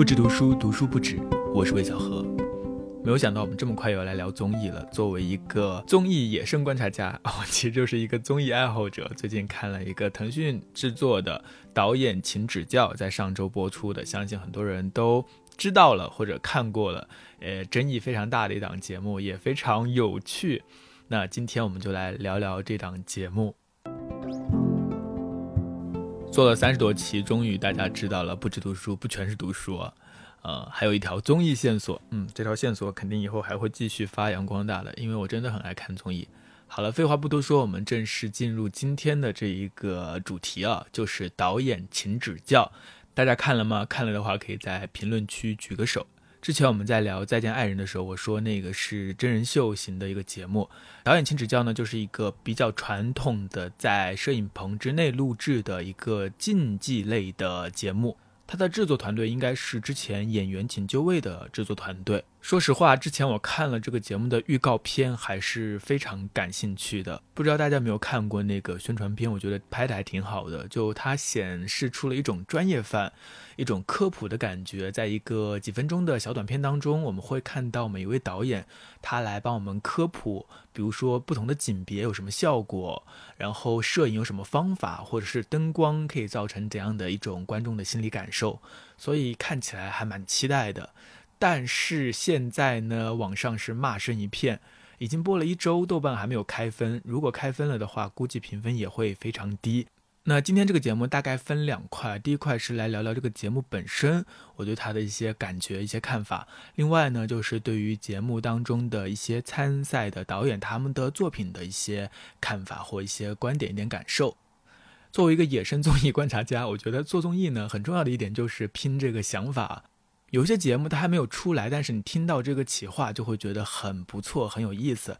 不止读书，读书不止。我是魏小河。没有想到我们这么快又来聊综艺了。作为一个综艺野生观察家，我其实就是一个综艺爱好者。最近看了一个腾讯制作的导演请指教，在上周播出的，相信很多人都知道了或者看过了。呃，争议非常大的一档节目，也非常有趣。那今天我们就来聊聊这档节目。做了三十多期，终于大家知道了，不止读书不全是读书，呃，还有一条综艺线索。嗯，这条线索肯定以后还会继续发扬光大的，因为我真的很爱看综艺。好了，废话不多说，我们正式进入今天的这一个主题啊，就是导演请指教。大家看了吗？看了的话，可以在评论区举个手。之前我们在聊《再见爱人》的时候，我说那个是真人秀型的一个节目，导演请指教呢，就是一个比较传统的在摄影棚之内录制的一个竞技类的节目。它的制作团队应该是之前演员请就位的制作团队。说实话，之前我看了这个节目的预告片，还是非常感兴趣的。不知道大家有没有看过那个宣传片？我觉得拍的还挺好的，就它显示出了一种专业范。一种科普的感觉，在一个几分钟的小短片当中，我们会看到每一位导演，他来帮我们科普，比如说不同的景别有什么效果，然后摄影有什么方法，或者是灯光可以造成怎样的一种观众的心理感受，所以看起来还蛮期待的。但是现在呢，网上是骂声一片，已经播了一周，豆瓣还没有开分，如果开分了的话，估计评分也会非常低。那今天这个节目大概分两块，第一块是来聊聊这个节目本身，我对它的一些感觉、一些看法。另外呢，就是对于节目当中的一些参赛的导演他们的作品的一些看法或一些观点、一点感受。作为一个野生综艺观察家，我觉得做综艺呢很重要的一点就是拼这个想法。有些节目它还没有出来，但是你听到这个企划就会觉得很不错、很有意思。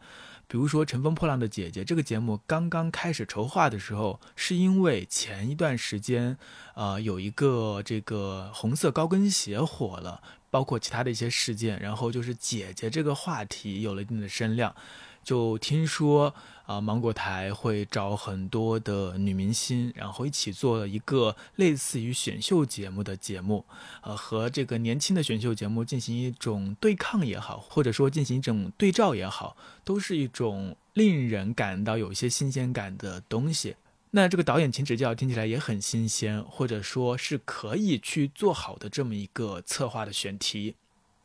比如说《乘风破浪的姐姐》这个节目刚刚开始筹划的时候，是因为前一段时间，呃，有一个这个红色高跟鞋火了，包括其他的一些事件，然后就是姐姐这个话题有了一定的声量。就听说啊，芒果台会找很多的女明星，然后一起做一个类似于选秀节目的节目，呃，和这个年轻的选秀节目进行一种对抗也好，或者说进行一种对照也好，都是一种令人感到有一些新鲜感的东西。那这个导演请指教听起来也很新鲜，或者说是可以去做好的这么一个策划的选题。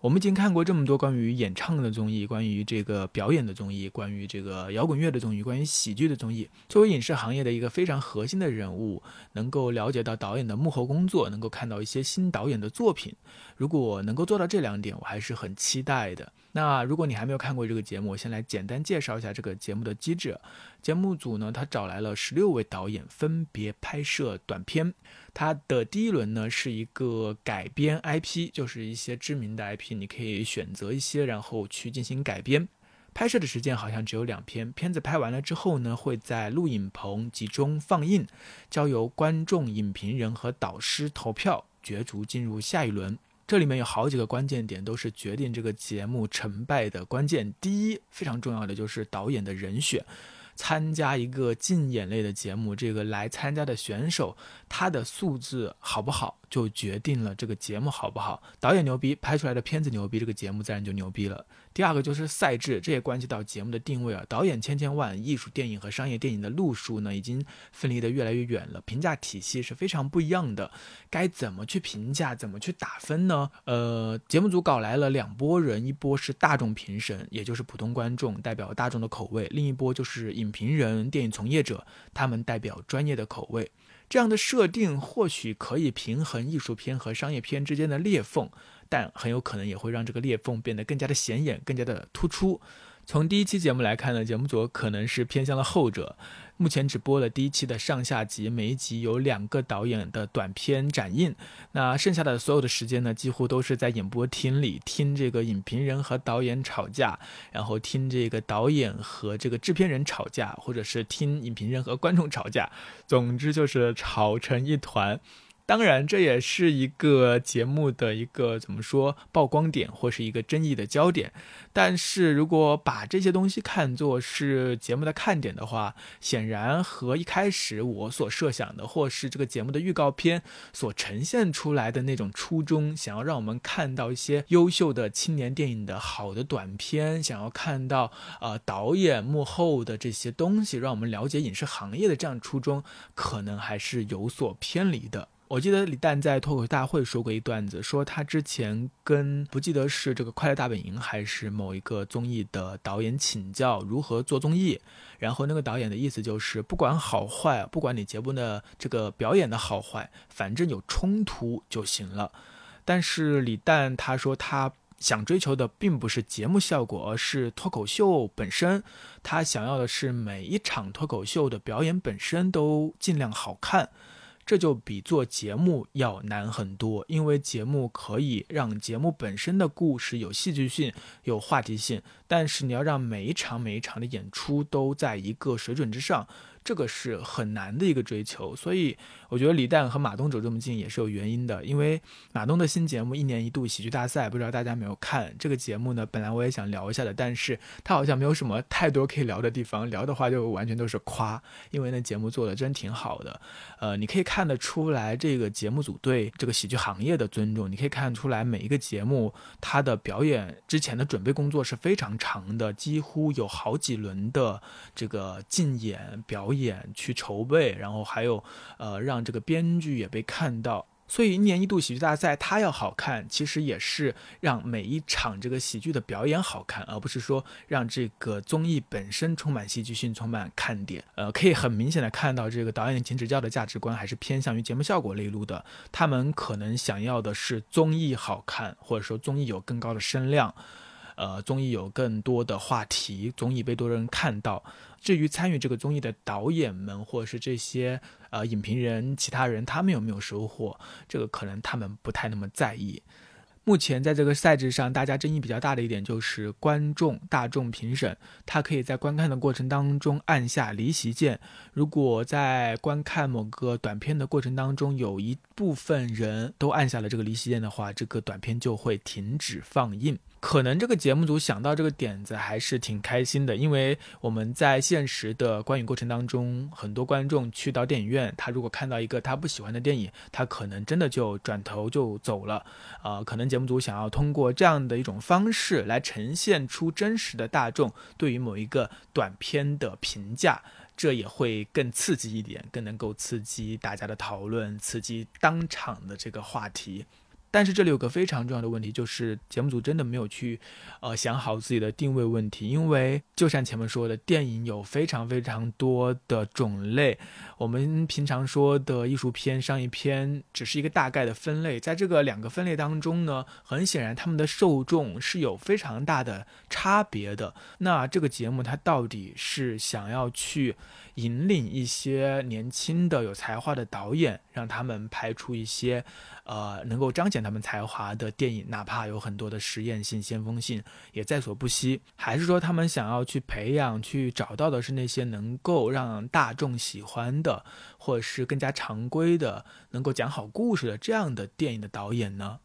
我们已经看过这么多关于演唱的综艺，关于这个表演的综艺，关于这个摇滚乐的综艺，关于喜剧的综艺。作为影视行业的一个非常核心的人物，能够了解到导演的幕后工作，能够看到一些新导演的作品。如果能够做到这两点，我还是很期待的。那如果你还没有看过这个节目，我先来简单介绍一下这个节目的机制。节目组呢，他找来了十六位导演，分别拍摄短片。他的第一轮呢是一个改编 IP，就是一些知名的 IP，你可以选择一些，然后去进行改编。拍摄的时间好像只有两篇。片子拍完了之后呢，会在录影棚集中放映，交由观众、影评人和导师投票角逐进入下一轮。这里面有好几个关键点，都是决定这个节目成败的关键。第一，非常重要的就是导演的人选。参加一个竞演类的节目，这个来参加的选手，他的素质好不好？就决定了这个节目好不好，导演牛逼，拍出来的片子牛逼，这个节目自然就牛逼了。第二个就是赛制，这也关系到节目的定位啊。导演千千万，艺术电影和商业电影的路数呢，已经分离得越来越远了，评价体系是非常不一样的。该怎么去评价，怎么去打分呢？呃，节目组搞来了两拨人，一波是大众评审，也就是普通观众，代表大众的口味；另一波就是影评人、电影从业者，他们代表专业的口味。这样的设定或许可以平衡艺术片和商业片之间的裂缝，但很有可能也会让这个裂缝变得更加的显眼、更加的突出。从第一期节目来看呢，节目组可能是偏向了后者。目前只播了第一期的上下集，每一集有两个导演的短片展映。那剩下的所有的时间呢，几乎都是在演播厅里听这个影评人和导演吵架，然后听这个导演和这个制片人吵架，或者是听影评人和观众吵架。总之就是吵成一团。当然，这也是一个节目的一个怎么说曝光点，或是一个争议的焦点。但是如果把这些东西看作是节目的看点的话，显然和一开始我所设想的，或是这个节目的预告片所呈现出来的那种初衷，想要让我们看到一些优秀的青年电影的好的短片，想要看到呃导演幕后的这些东西，让我们了解影视行业的这样初衷，可能还是有所偏离的。我记得李诞在脱口秀大会说过一段子，说他之前跟不记得是这个《快乐大本营》还是某一个综艺的导演请教如何做综艺，然后那个导演的意思就是不管好坏，不管你节目的这个表演的好坏，反正有冲突就行了。但是李诞他说他想追求的并不是节目效果，而是脱口秀本身。他想要的是每一场脱口秀的表演本身都尽量好看。这就比做节目要难很多，因为节目可以让节目本身的故事有戏剧性、有话题性，但是你要让每一场每一场的演出都在一个水准之上。这个是很难的一个追求，所以我觉得李诞和马东走这么近也是有原因的。因为马东的新节目一年一度喜剧大赛，不知道大家没有看这个节目呢？本来我也想聊一下的，但是他好像没有什么太多可以聊的地方，聊的话就完全都是夸。因为那节目做的真挺好的，呃，你可以看得出来这个节目组对这个喜剧行业的尊重，你可以看出来每一个节目它的表演之前的准备工作是非常长的，几乎有好几轮的这个竞演表演。演去筹备，然后还有，呃，让这个编剧也被看到，所以一年一度喜剧大赛它要好看，其实也是让每一场这个喜剧的表演好看，而不是说让这个综艺本身充满戏剧性、充满看点。呃，可以很明显的看到，这个导演请指教的价值观还是偏向于节目效果类路的，他们可能想要的是综艺好看，或者说综艺有更高的声量。呃，综艺有更多的话题，综艺被多人看到。至于参与这个综艺的导演们，或者是这些呃影评人、其他人，他们有没有收获，这个可能他们不太那么在意。目前在这个赛制上，大家争议比较大的一点就是观众、大众评审，他可以在观看的过程当中按下离席键。如果在观看某个短片的过程当中，有一部分人都按下了这个离席键的话，这个短片就会停止放映。可能这个节目组想到这个点子还是挺开心的，因为我们在现实的观影过程当中，很多观众去到电影院，他如果看到一个他不喜欢的电影，他可能真的就转头就走了。啊，可能节目组想要通过这样的一种方式来呈现出真实的大众对于某一个短片的评价，这也会更刺激一点，更能够刺激大家的讨论，刺激当场的这个话题。但是这里有个非常重要的问题，就是节目组真的没有去，呃，想好自己的定位问题。因为就像前面说的，电影有非常非常多的种类，我们平常说的艺术片、商业片只是一个大概的分类，在这个两个分类当中呢，很显然他们的受众是有非常大的差别的。那这个节目它到底是想要去？引领一些年轻的有才华的导演，让他们拍出一些，呃，能够彰显他们才华的电影，哪怕有很多的实验性、先锋性，也在所不惜。还是说，他们想要去培养、去找到的是那些能够让大众喜欢的，或者是更加常规的、能够讲好故事的这样的电影的导演呢？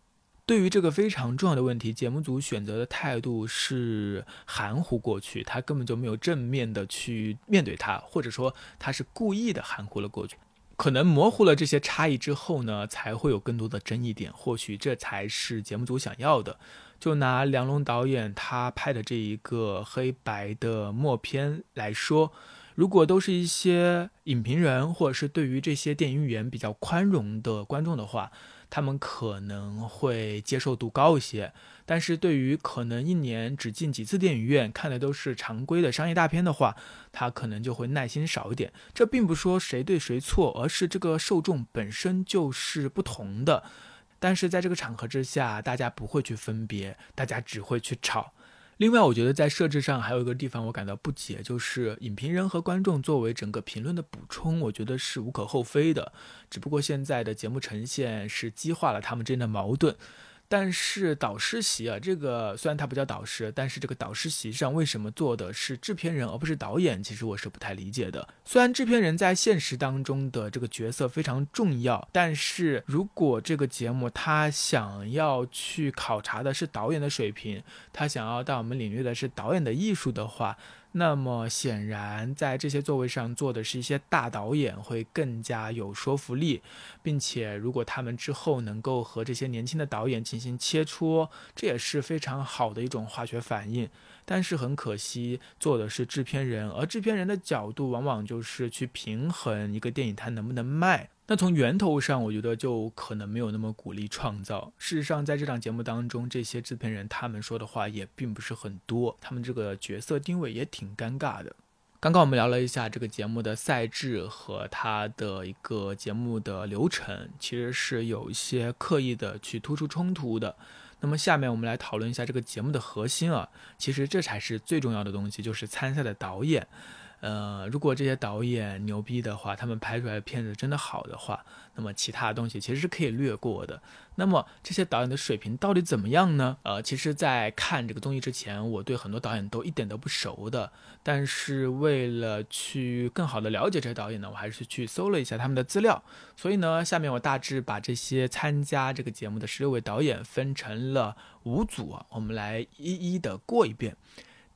对于这个非常重要的问题，节目组选择的态度是含糊过去，他根本就没有正面的去面对它，或者说他是故意的含糊了过去。可能模糊了这些差异之后呢，才会有更多的争议点。或许这才是节目组想要的。就拿梁龙导演他拍的这一个黑白的默片来说，如果都是一些影评人或者是对于这些电影语言比较宽容的观众的话。他们可能会接受度高一些，但是对于可能一年只进几次电影院看的都是常规的商业大片的话，他可能就会耐心少一点。这并不说谁对谁错，而是这个受众本身就是不同的。但是在这个场合之下，大家不会去分别，大家只会去吵。另外，我觉得在设置上还有一个地方我感到不解，就是影评人和观众作为整个评论的补充，我觉得是无可厚非的。只不过现在的节目呈现是激化了他们之间的矛盾。但是导师席啊，这个虽然它不叫导师，但是这个导师席上为什么坐的是制片人而不是导演？其实我是不太理解的。虽然制片人在现实当中的这个角色非常重要，但是如果这个节目他想要去考察的是导演的水平，他想要带我们领略的是导演的艺术的话。那么显然，在这些座位上坐的是一些大导演，会更加有说服力，并且如果他们之后能够和这些年轻的导演进行切磋，这也是非常好的一种化学反应。但是很可惜，做的是制片人，而制片人的角度往往就是去平衡一个电影它能不能卖。那从源头上，我觉得就可能没有那么鼓励创造。事实上，在这档节目当中，这些制片人他们说的话也并不是很多，他们这个角色定位也挺尴尬的。刚刚我们聊了一下这个节目的赛制和它的一个节目的流程，其实是有一些刻意的去突出冲突的。那么下面我们来讨论一下这个节目的核心啊，其实这才是最重要的东西，就是参赛的导演。呃，如果这些导演牛逼的话，他们拍出来的片子真的好的话，那么其他东西其实是可以略过的。那么这些导演的水平到底怎么样呢？呃，其实，在看这个综艺之前，我对很多导演都一点都不熟的。但是为了去更好的了解这些导演呢，我还是去搜了一下他们的资料。所以呢，下面我大致把这些参加这个节目的十六位导演分成了五组啊，我们来一一的过一遍。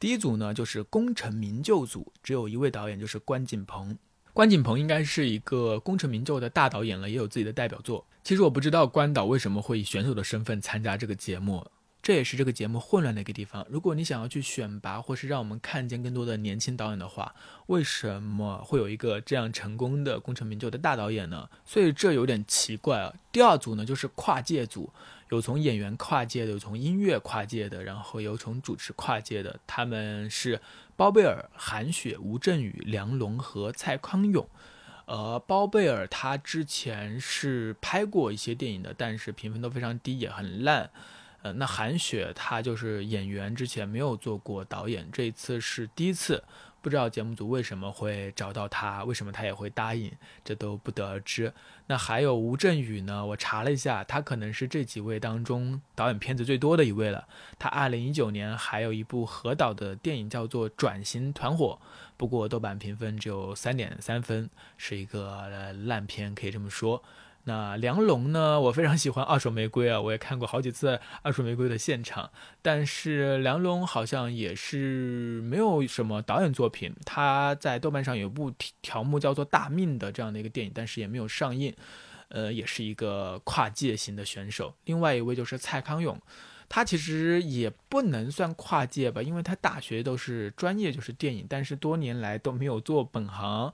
第一组呢，就是功成名就组，只有一位导演，就是关锦鹏。关锦鹏应该是一个功成名就的大导演了，也有自己的代表作。其实我不知道关导为什么会以选手的身份参加这个节目。这也是这个节目混乱的一个地方。如果你想要去选拔，或是让我们看见更多的年轻导演的话，为什么会有一个这样成功的功成名就的大导演呢？所以这有点奇怪啊。第二组呢，就是跨界组，有从演员跨界的，有从音乐跨界的，然后有从主持跨界的。他们是包贝尔、韩雪、吴镇宇、梁龙和蔡康永。呃，包贝尔他之前是拍过一些电影的，但是评分都非常低，也很烂。呃，那韩雪她就是演员，之前没有做过导演，这一次是第一次，不知道节目组为什么会找到他，为什么他也会答应，这都不得而知。那还有吴镇宇呢？我查了一下，他可能是这几位当中导演片子最多的一位了。他二零一九年还有一部合导的电影叫做《转型团伙》，不过豆瓣评分只有三点三分，是一个烂片，可以这么说。那梁龙呢？我非常喜欢《二手玫瑰》啊，我也看过好几次《二手玫瑰》的现场。但是梁龙好像也是没有什么导演作品。他在豆瓣上有部条目叫做《大命》的这样的一个电影，但是也没有上映。呃，也是一个跨界型的选手。另外一位就是蔡康永，他其实也不能算跨界吧，因为他大学都是专业就是电影，但是多年来都没有做本行。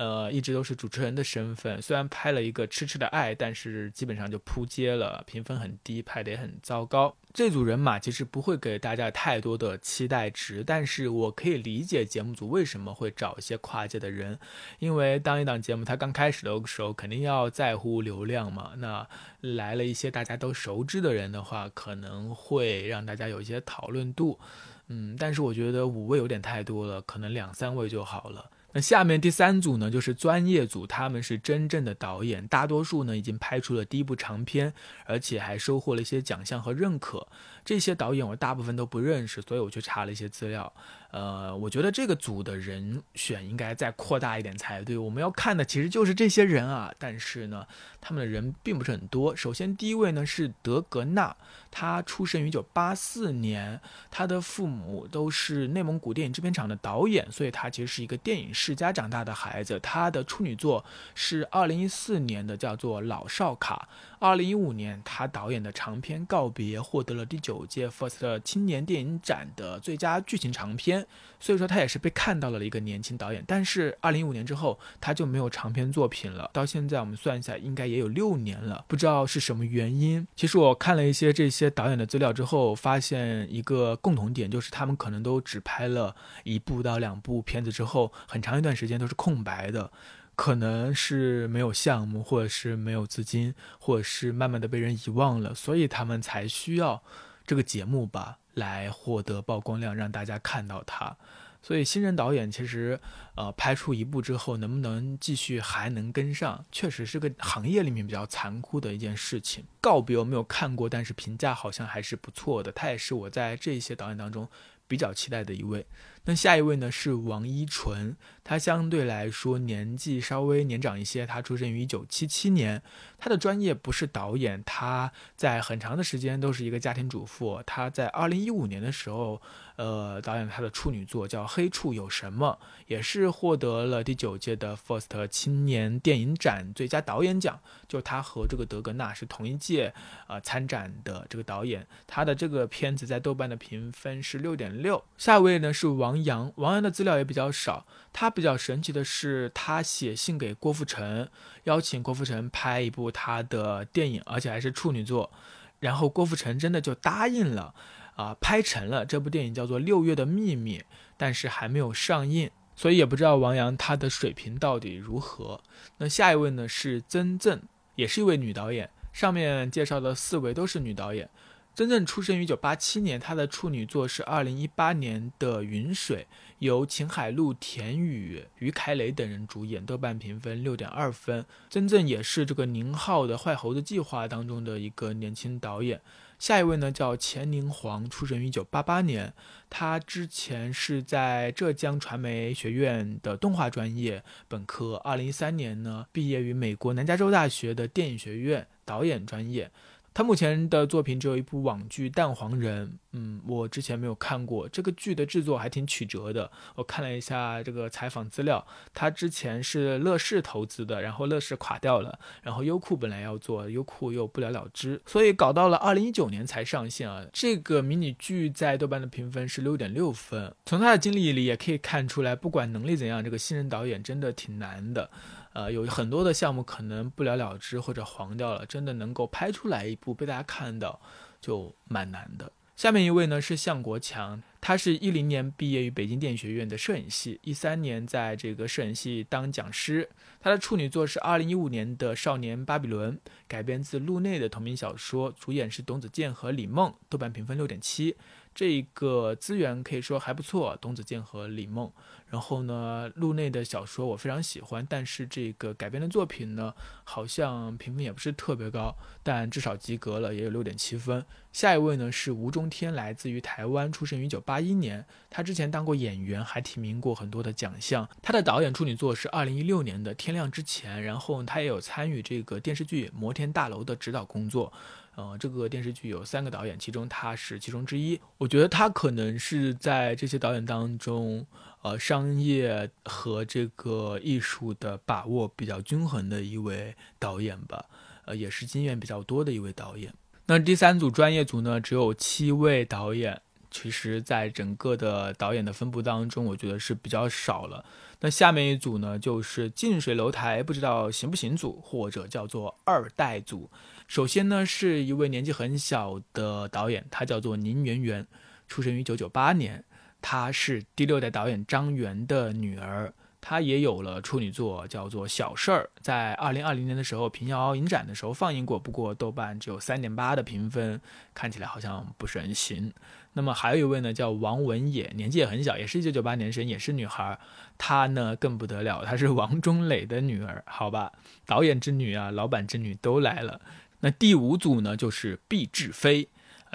呃，一直都是主持人的身份，虽然拍了一个《痴痴的爱》，但是基本上就扑街了，评分很低，拍的也很糟糕。这组人马其实不会给大家太多的期待值，但是我可以理解节目组为什么会找一些跨界的人，因为当一档节目它刚开始的时候，肯定要在乎流量嘛。那来了一些大家都熟知的人的话，可能会让大家有一些讨论度。嗯，但是我觉得五位有点太多了，可能两三位就好了。那下面第三组呢，就是专业组，他们是真正的导演，大多数呢已经拍出了第一部长片，而且还收获了一些奖项和认可。这些导演我大部分都不认识，所以我去查了一些资料。呃，我觉得这个组的人选应该再扩大一点才对。我们要看的其实就是这些人啊，但是呢，他们的人并不是很多。首先第一位呢是德格纳，他出生于一九八四年，他的父母都是内蒙古电影制片厂的导演，所以他其实是一个电影世家长大的孩子。他的处女作是二零一四年的，叫做《老少卡》。二零一五年，他导演的长片《告别》获得了第九届 FIRST 青年电影展的最佳剧情长片，所以说他也是被看到了一个年轻导演。但是二零一五年之后，他就没有长片作品了。到现在我们算一下，应该也有六年了，不知道是什么原因。其实我看了一些这些导演的资料之后，发现一个共同点，就是他们可能都只拍了一部到两部片子之后，很长一段时间都是空白的。可能是没有项目，或者是没有资金，或者是慢慢的被人遗忘了，所以他们才需要这个节目吧，来获得曝光量，让大家看到他。所以新人导演其实，呃，拍出一部之后能不能继续还能跟上，确实是个行业里面比较残酷的一件事情。告别我没有看过，但是评价好像还是不错的。他也是我在这些导演当中比较期待的一位。那下一位呢是王一纯，他相对来说年纪稍微年长一些，他出生于一九七七年，他的专业不是导演，他在很长的时间都是一个家庭主妇。他在二零一五年的时候。呃，导演他的处女作叫《黑处有什么》，也是获得了第九届的 FIRST 青年电影展最佳导演奖。就他和这个德格纳是同一届呃参展的这个导演，他的这个片子在豆瓣的评分是六点六。下一位呢是王阳，王阳的资料也比较少。他比较神奇的是，他写信给郭富城，邀请郭富城拍一部他的电影，而且还是处女作，然后郭富城真的就答应了。啊，拍成了这部电影叫做《六月的秘密》，但是还没有上映，所以也不知道王阳她的水平到底如何。那下一位呢是曾正，也是一位女导演。上面介绍的四位都是女导演。曾正出生于一九八七年，她的处女作是二零一八年的《云水》，由秦海璐、田雨、于凯磊等人主演，豆瓣评分六点二分。曾正也是这个宁浩的《坏猴子计划》当中的一个年轻导演。下一位呢叫钱宁黄，出生于一九八八年。他之前是在浙江传媒学院的动画专业本科，二零一三年呢毕业于美国南加州大学的电影学院导演专业。他目前的作品只有一部网剧《蛋黄人》，嗯，我之前没有看过这个剧的制作还挺曲折的。我看了一下这个采访资料，他之前是乐视投资的，然后乐视垮掉了，然后优酷本来要做，优酷又不了了之，所以搞到了二零一九年才上线啊。这个迷你剧在豆瓣的评分是六点六分。从他的经历里也可以看出来，不管能力怎样，这个新人导演真的挺难的。呃，有很多的项目可能不了了之或者黄掉了，真的能够拍出来一部被大家看到，就蛮难的。下面一位呢是向国强，他是一零年毕业于北京电影学院的摄影系，一三年在这个摄影系当讲师。他的处女作是二零一五年的《少年巴比伦》，改编自路内的同名小说，主演是董子健和李梦，豆瓣评分六点七。这个资源可以说还不错，董子健和李梦。然后呢，路内的小说我非常喜欢，但是这个改编的作品呢，好像评分也不是特别高，但至少及格了，也有六点七分。下一位呢是吴中天，来自于台湾，出生于一九八一年。他之前当过演员，还提名过很多的奖项。他的导演处女作是二零一六年的《天亮之前》，然后他也有参与这个电视剧《摩天大楼》的指导工作。呃，这个电视剧有三个导演，其中他是其中之一。我觉得他可能是在这些导演当中。呃，商业和这个艺术的把握比较均衡的一位导演吧，呃，也是经验比较多的一位导演。那第三组专业组呢，只有七位导演，其实在整个的导演的分布当中，我觉得是比较少了。那下面一组呢，就是近水楼台不知道行不行组，或者叫做二代组。首先呢，是一位年纪很小的导演，他叫做宁媛媛，出生于一九九八年。她是第六代导演张元的女儿，她也有了处女作，叫做《小事儿》，在二零二零年的时候平遥影展的时候放映过，不过豆瓣只有三点八的评分，看起来好像不是很行。那么还有一位呢，叫王文野，年纪也很小，也是一九九八年生，也是女孩，她呢更不得了，她是王中磊的女儿，好吧，导演之女啊，老板之女都来了。那第五组呢，就是毕志飞。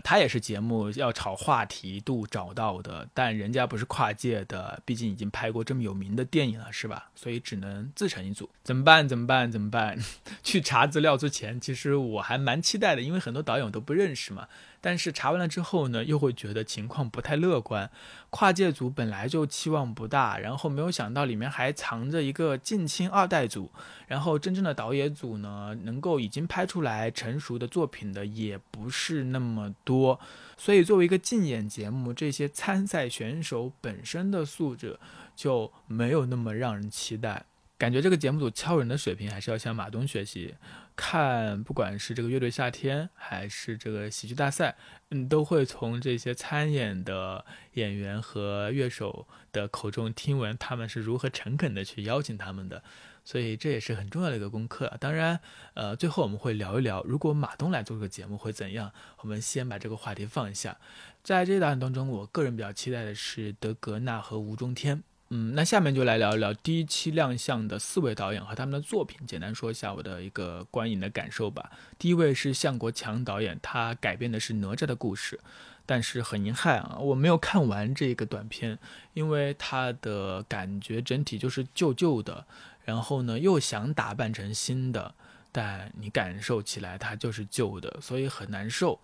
他也是节目要炒话题度找到的，但人家不是跨界的，毕竟已经拍过这么有名的电影了，是吧？所以只能自成一组。怎么办？怎么办？怎么办？去查资料之前，其实我还蛮期待的，因为很多导演都不认识嘛。但是查完了之后呢，又会觉得情况不太乐观。跨界组本来就期望不大，然后没有想到里面还藏着一个近亲二代组，然后真正的导演组呢，能够已经拍出来成熟的作品的也不是那么多。所以作为一个竞演节目，这些参赛选手本身的素质就没有那么让人期待。感觉这个节目组敲人的水平还是要向马东学习。看，不管是这个乐队夏天，还是这个喜剧大赛，嗯，都会从这些参演的演员和乐手的口中听闻他们是如何诚恳的去邀请他们的。所以这也是很重要的一个功课。当然，呃，最后我们会聊一聊，如果马东来做这个节目会怎样。我们先把这个话题放一下。在这些导演当中，我个人比较期待的是德格纳和吴中天。嗯，那下面就来聊一聊第一期亮相的四位导演和他们的作品，简单说一下我的一个观影的感受吧。第一位是向国强导演，他改编的是哪吒的故事，但是很遗憾啊，我没有看完这个短片，因为他的感觉整体就是旧旧的，然后呢又想打扮成新的，但你感受起来它就是旧的，所以很难受。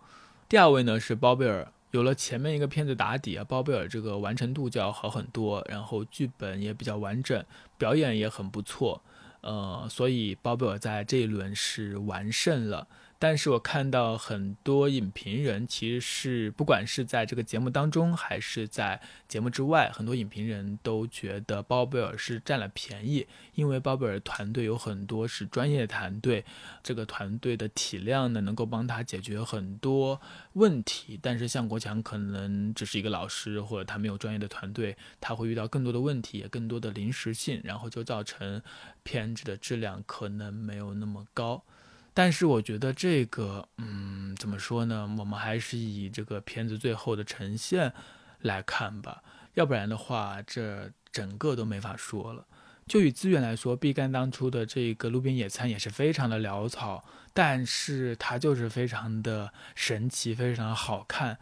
第二位呢是包贝尔。有了前面一个片子打底啊，包贝尔这个完成度就要好很多，然后剧本也比较完整，表演也很不错，呃，所以包贝尔在这一轮是完胜了。但是我看到很多影评人，其实是不管是在这个节目当中，还是在节目之外，很多影评人都觉得包贝尔是占了便宜，因为包贝尔团队有很多是专业团队，这个团队的体量呢，能够帮他解决很多问题。但是向国强可能只是一个老师，或者他没有专业的团队，他会遇到更多的问题，也更多的临时性，然后就造成片子的质量可能没有那么高。但是我觉得这个，嗯，怎么说呢？我们还是以这个片子最后的呈现来看吧，要不然的话，这整个都没法说了。就以资源来说，毕赣当初的这个路边野餐也是非常的潦草，但是它就是非常的神奇，非常好看。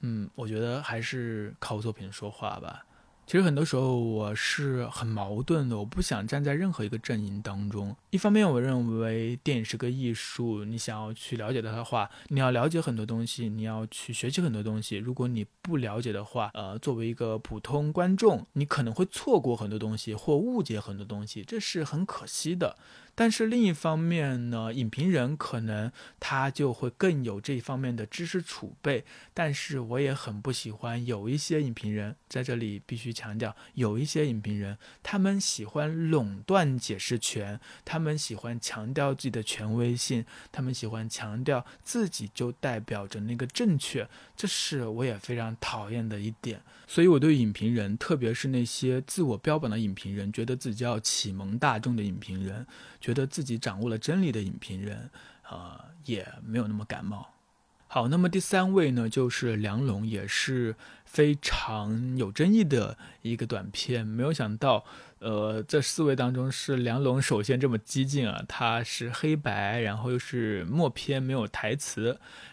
嗯，我觉得还是靠作品说话吧。其实很多时候我是很矛盾的，我不想站在任何一个阵营当中。一方面，我认为电影是个艺术，你想要去了解它的话，你要了解很多东西，你要去学习很多东西。如果你不了解的话，呃，作为一个普通观众，你可能会错过很多东西或误解很多东西，这是很可惜的。但是另一方面呢，影评人可能他就会更有这一方面的知识储备。但是我也很不喜欢有一些影评人在这里必须强调，有一些影评人他们喜欢垄断解释权，他们喜欢强调自己的权威性，他们喜欢强调自己就代表着那个正确，这是我也非常讨厌的一点。所以我对影评人，特别是那些自我标榜的影评人，觉得自己要启蒙大众的影评人。觉得自己掌握了真理的影评人，呃，也没有那么感冒。好，那么第三位呢，就是梁龙，也是非常有争议的一个短片。没有想到，呃，这四位当中是梁龙首先这么激进啊，他是黑白，然后又是默片，没有台词，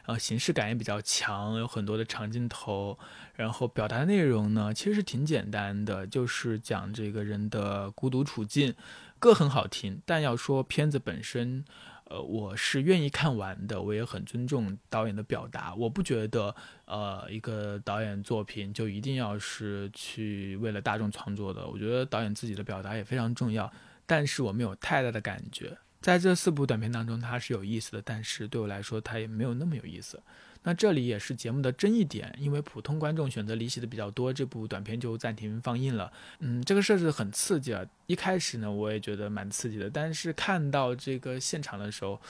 然后形式感也比较强，有很多的长镜头，然后表达内容呢，其实是挺简单的，就是讲这个人的孤独处境。歌很好听，但要说片子本身，呃，我是愿意看完的。我也很尊重导演的表达，我不觉得，呃，一个导演作品就一定要是去为了大众创作的。我觉得导演自己的表达也非常重要，但是我没有太大的感觉。在这四部短片当中，它是有意思的，但是对我来说，它也没有那么有意思。那这里也是节目的争议点，因为普通观众选择离席的比较多，这部短片就暂停放映了。嗯，这个设置很刺激啊！一开始呢，我也觉得蛮刺激的，但是看到这个现场的时候，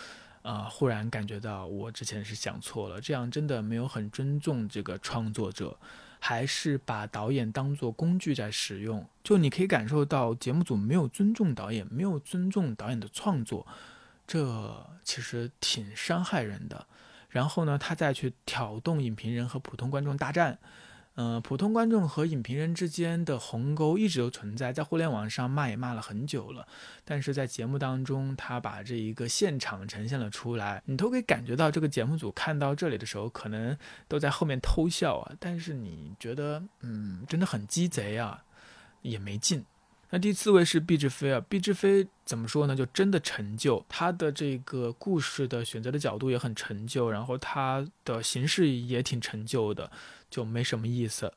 啊，忽然感觉到我之前是想错了，这样真的没有很尊重这个创作者，还是把导演当做工具在使用。就你可以感受到节目组没有尊重导演，没有尊重导演的创作，这其实挺伤害人的。然后呢，他再去挑动影评人和普通观众大战，嗯，普通观众和影评人之间的鸿沟一直都存在，在互联网上骂也骂了很久了，但是在节目当中，他把这一个现场呈现了出来，你都可以感觉到这个节目组看到这里的时候，可能都在后面偷笑啊，但是你觉得，嗯，真的很鸡贼啊，也没劲。那第四位是毕志飞啊，毕志飞怎么说呢？就真的陈旧，他的这个故事的选择的角度也很陈旧，然后他的形式也挺陈旧的，就没什么意思。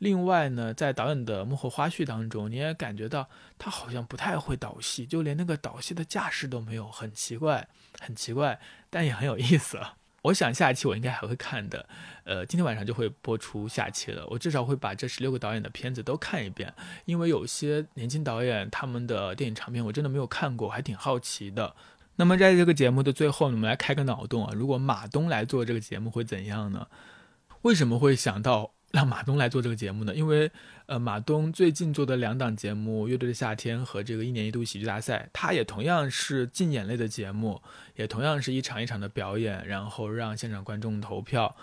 另外呢，在导演的幕后花絮当中，你也感觉到他好像不太会导戏，就连那个导戏的架势都没有，很奇怪，很奇怪，但也很有意思。我想下一期我应该还会看的，呃，今天晚上就会播出下期了。我至少会把这十六个导演的片子都看一遍，因为有些年轻导演他们的电影长片我真的没有看过，还挺好奇的。那么在这个节目的最后，我们来开个脑洞啊，如果马东来做这个节目会怎样呢？为什么会想到让马东来做这个节目呢？因为，呃，马东最近做的两档节目《乐队的夏天》和这个一年一度喜剧大赛，他也同样是竞演类的节目，也同样是一场一场的表演，然后让现场观众投票。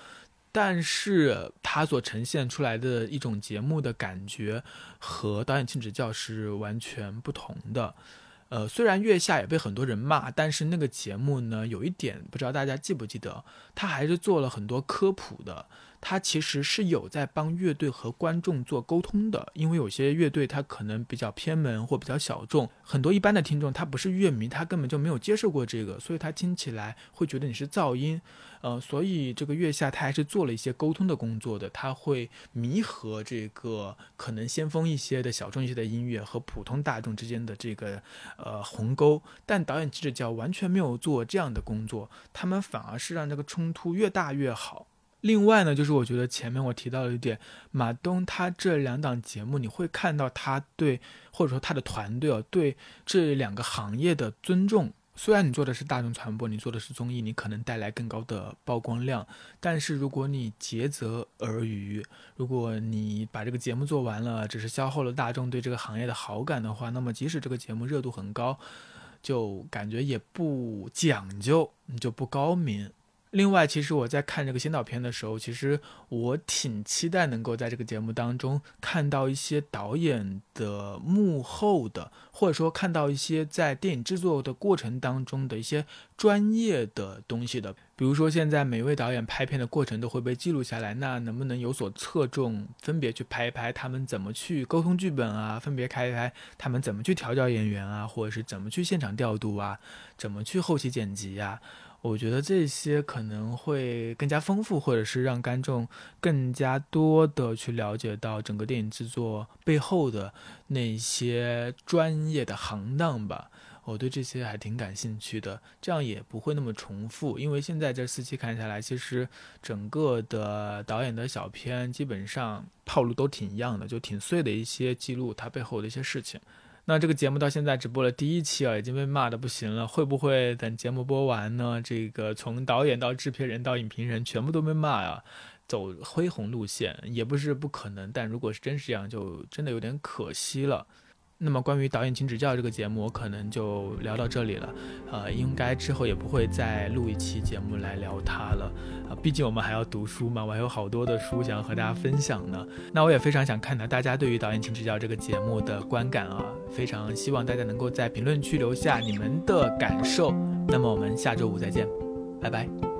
但是他所呈现出来的一种节目的感觉和导演请指教是完全不同的。呃，虽然月下也被很多人骂，但是那个节目呢，有一点不知道大家记不记得，他还是做了很多科普的。他其实是有在帮乐队和观众做沟通的，因为有些乐队他可能比较偏门或比较小众，很多一般的听众他不是乐迷，他根本就没有接受过这个，所以他听起来会觉得你是噪音，呃，所以这个月下他还是做了一些沟通的工作的，他会弥合这个可能先锋一些的小众一些的音乐和普通大众之间的这个呃鸿沟，但导演记者叫完全没有做这样的工作，他们反而是让这个冲突越大越好。另外呢，就是我觉得前面我提到了一点，马东他这两档节目，你会看到他对或者说他的团队啊，对这两个行业的尊重。虽然你做的是大众传播，你做的是综艺，你可能带来更高的曝光量，但是如果你竭泽而渔，如果你把这个节目做完了，只是消耗了大众对这个行业的好感的话，那么即使这个节目热度很高，就感觉也不讲究，你就不高明。另外，其实我在看这个先导片的时候，其实我挺期待能够在这个节目当中看到一些导演的幕后的，或者说看到一些在电影制作的过程当中的一些专业的东西的。比如说，现在每位导演拍片的过程都会被记录下来，那能不能有所侧重，分别去拍一拍他们怎么去沟通剧本啊，分别开一拍他们怎么去调教演员啊，或者是怎么去现场调度啊，怎么去后期剪辑呀？我觉得这些可能会更加丰富，或者是让观众更加多的去了解到整个电影制作背后的那些专业的行当吧。我对这些还挺感兴趣的，这样也不会那么重复。因为现在这四期看下来，其实整个的导演的小片基本上套路都挺一样的，就挺碎的一些记录它背后的一些事情。那这个节目到现在只播了第一期啊，已经被骂的不行了。会不会等节目播完呢？这个从导演到制片人到影评人全部都被骂啊，走恢宏路线也不是不可能。但如果是真是这样，就真的有点可惜了。那么关于导演请指教这个节目，我可能就聊到这里了。呃，应该之后也不会再录一期节目来聊它了。啊，毕竟我们还要读书嘛，我还有好多的书想要和大家分享呢。那我也非常想看到大家对于导演请指教这个节目的观感啊，非常希望大家能够在评论区留下你们的感受。那么我们下周五再见，拜拜。